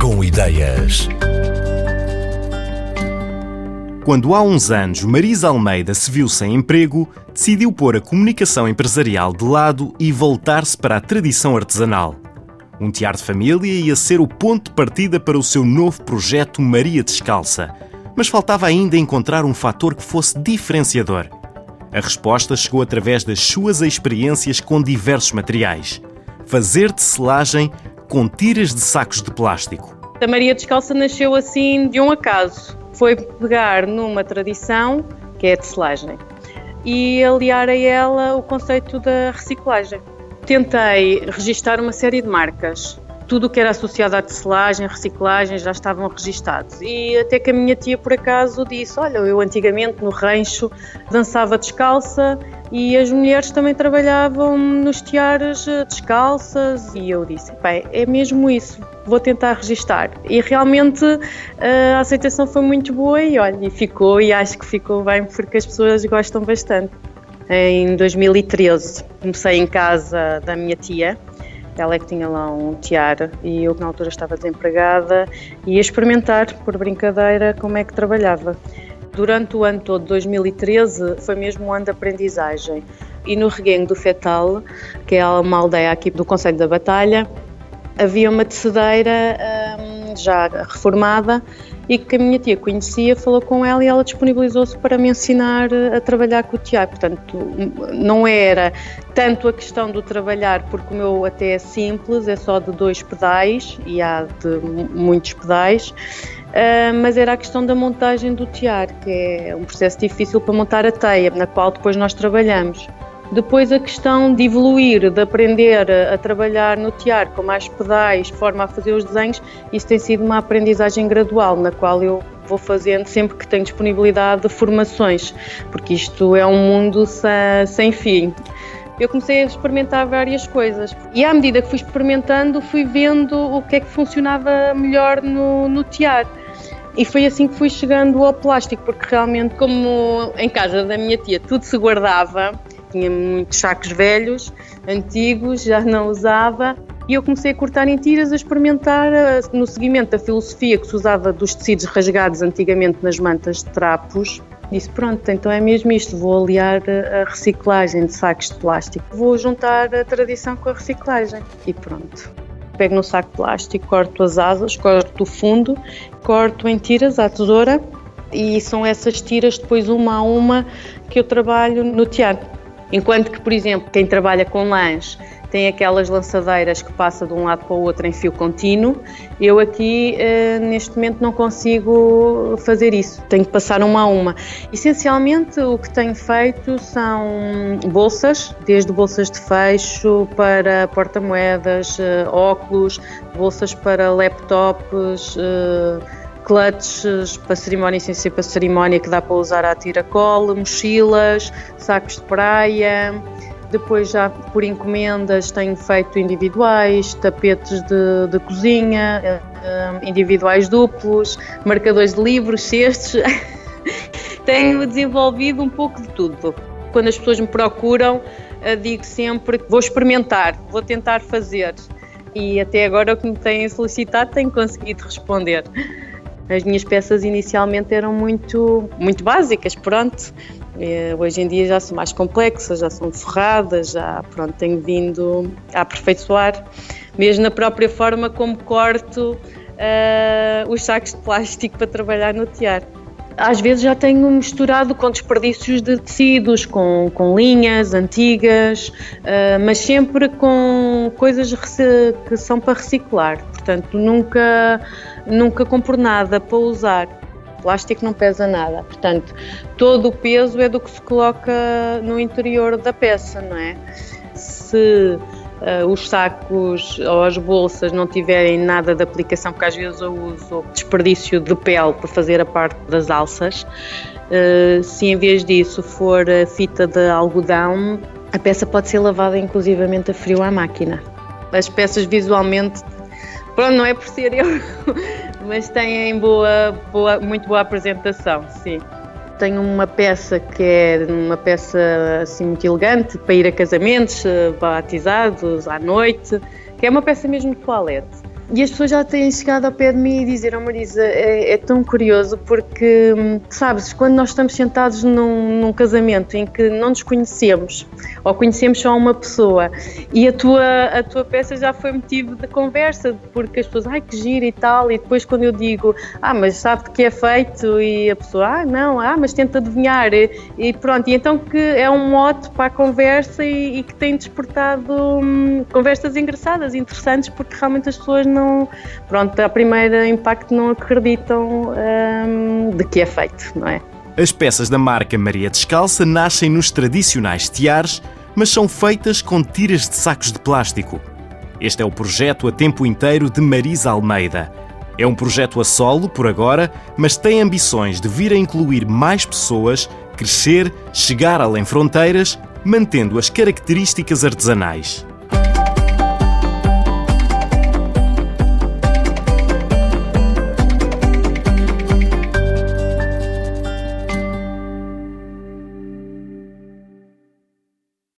Com Ideias. Quando há uns anos Marisa Almeida se viu sem emprego, decidiu pôr a comunicação empresarial de lado e voltar-se para a tradição artesanal. Um tear de família ia ser o ponto de partida para o seu novo projeto Maria Descalça, mas faltava ainda encontrar um fator que fosse diferenciador. A resposta chegou através das suas experiências com diversos materiais. Fazer tecelagem com tiras de sacos de plástico. A Maria Descalça nasceu assim de um acaso. Foi pegar numa tradição, que é a tecelagem, e aliar a ela o conceito da reciclagem. Tentei registar uma série de marcas tudo o que era associado à tecelagem, reciclagem já estavam registados. E até que a minha tia, por acaso, disse: Olha, eu antigamente no rancho dançava descalça e as mulheres também trabalhavam nos tiares eh, descalças. E eu disse: Bem, é mesmo isso, vou tentar registar. E realmente eh, a aceitação foi muito boa e olha, e ficou, e acho que ficou bem porque as pessoas gostam bastante. Em 2013 comecei em casa da minha tia, ela é que tinha lá um tiara e eu, na altura, estava desempregada e ia experimentar, por brincadeira, como é que trabalhava. Durante o ano todo, 2013, foi mesmo um ano de aprendizagem. E no Reguengo do Fetal, que é uma aldeia aqui do Conselho da Batalha, havia uma tecedeira hum, já reformada e que a minha tia conhecia, falou com ela e ela disponibilizou-se para me ensinar a trabalhar com o teatro. Portanto, não era tanto a questão do trabalhar, porque o meu até é simples, é só de dois pedais e há de muitos pedais. Uh, mas era a questão da montagem do tiar, que é um processo difícil para montar a teia, na qual depois nós trabalhamos. Depois a questão de evoluir, de aprender a, trabalhar no tiar com mais pedais, forma a fazer os desenhos, isso tem sido uma aprendizagem gradual, na qual eu vou fazendo sempre que tenho disponibilidade de formações, porque isto é um mundo sem, fim eu comecei a experimentar várias coisas. E à medida que fui experimentando, fui vendo o que é que funcionava melhor no, no. E foi assim que fui chegando ao plástico, porque realmente, como em casa da minha tia tudo se guardava, tinha muitos sacos velhos, antigos, já não usava. E eu comecei a cortar em tiras, a experimentar no seguimento da filosofia que se usava dos tecidos rasgados antigamente nas mantas de trapos. Disse: Pronto, então é mesmo isto, vou aliar a reciclagem de sacos de plástico. Vou juntar a tradição com a reciclagem. E pronto. Pego no saco de plástico, corto as asas, corto o fundo, corto em tiras à tesoura e são essas tiras depois uma a uma que eu trabalho no teatro. Enquanto que, por exemplo, quem trabalha com lãs tem aquelas lançadeiras que passa de um lado para o outro em fio contínuo. Eu aqui, eh, neste momento, não consigo fazer isso. Tenho que passar uma a uma. Essencialmente, o que tenho feito são bolsas, desde bolsas de fecho para porta-moedas, eh, óculos, bolsas para laptops eh, clutches para cerimónia sem ser para cerimónia que dá para usar à tiracolo, mochilas, sacos de praia. Depois já por encomendas tenho feito individuais, tapetes de, de cozinha, eh, individuais duplos, marcadores de livros, cestos. tenho desenvolvido um pouco de tudo. Quando as pessoas me procuram, eh, digo sempre vou experimentar, vou tentar fazer. E até agora o que me têm solicitado tenho conseguido responder. As minhas peças inicialmente eram muito, muito básicas, pronto. Hoje em dia já são mais complexas, já são forradas, já pronto, tenho vindo a aperfeiçoar, mesmo na própria forma como corto uh, os sacos de plástico para trabalhar no tear. Às vezes já tenho misturado com desperdícios de tecidos, com, com linhas antigas, uh, mas sempre com coisas que são para reciclar. Portanto, nunca nunca compro nada para usar. O plástico não pesa nada, portanto, todo o peso é do que se coloca no interior da peça, não é? Se uh, os sacos ou as bolsas não tiverem nada de aplicação, porque às vezes eu uso desperdício de pele para fazer a parte das alças, uh, se em vez disso for fita de algodão, a peça pode ser lavada inclusivamente a frio à máquina. As peças visualmente Pronto, não é por ser eu, mas têm boa, boa, muito boa apresentação, sim. Tenho uma peça que é uma peça assim muito elegante para ir a casamentos, batizados, à noite, que é uma peça mesmo de toalete. E as pessoas já têm chegado ao pé de mim e dizer, oh Marisa, é, é tão curioso porque, hum, sabes, quando nós estamos sentados num, num, casamento em que não nos conhecemos ou conhecemos só uma pessoa e a tua, a tua peça já foi motivo de conversa, porque as pessoas, ai que giro e tal, e depois quando eu digo, ah, mas sabe de que é feito? E a pessoa, ah, não, ah, mas tenta adivinhar, e, e pronto, e então que é um mote para a conversa e, e que tem despertado hum, conversas engraçadas, interessantes, porque realmente as pessoas não não, pronto, a primeira impacto não acreditam hum, de que é feito, não é? As peças da marca Maria Descalça nascem nos tradicionais tiares, mas são feitas com tiras de sacos de plástico. Este é o projeto a tempo inteiro de Marisa Almeida. É um projeto a solo por agora, mas tem ambições de vir a incluir mais pessoas, crescer, chegar além fronteiras, mantendo as características artesanais.